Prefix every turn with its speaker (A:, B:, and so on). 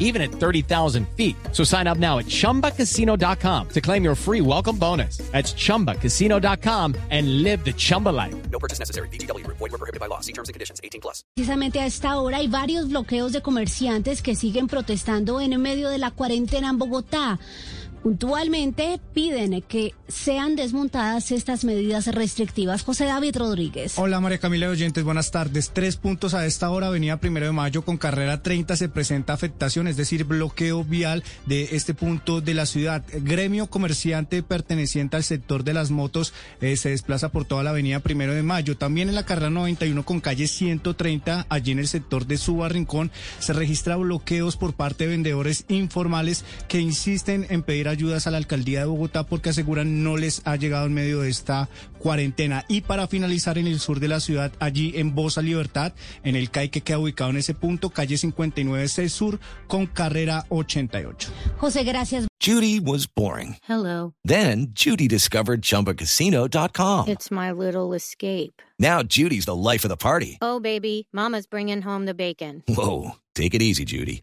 A: even at 30,000 feet. So sign up now at chumbacasino.com to claim your free welcome bonus. That's chumbacasino.com and live the Chumba life.
B: No purchase necessary. BGW. Void were prohibited by law. See terms and conditions. 18 plus.
C: Precisamente a esta hora hay varios bloqueos de comerciantes que siguen protestando en medio de la cuarentena en Bogotá. Puntualmente piden que sean desmontadas estas medidas restrictivas. José David Rodríguez.
D: Hola María Camila de Oyentes, buenas tardes. Tres puntos a esta hora, avenida Primero de Mayo con carrera 30 se presenta afectación, es decir, bloqueo vial de este punto de la ciudad. Gremio comerciante perteneciente al sector de las motos eh, se desplaza por toda la avenida Primero de Mayo. También en la carrera 91 con calle 130, allí en el sector de Suba Rincón, se registra bloqueos por parte de vendedores informales que insisten en pedir ayudas a la alcaldía de Bogotá porque aseguran no les ha llegado en medio de esta cuarentena. Y para finalizar en el sur de la ciudad, allí en Bosa Libertad, en el CAI que queda ubicado en ese punto, calle 59 C Sur con carrera 88.
C: José, gracias.
E: Judy was boring.
F: Hello.
E: Then Judy discovered ChumbaCasino.com.
F: It's my little escape.
E: Now Judy's the life of the party.
F: Oh, baby, Mama's bringing home the bacon.
E: Whoa, take it easy, Judy.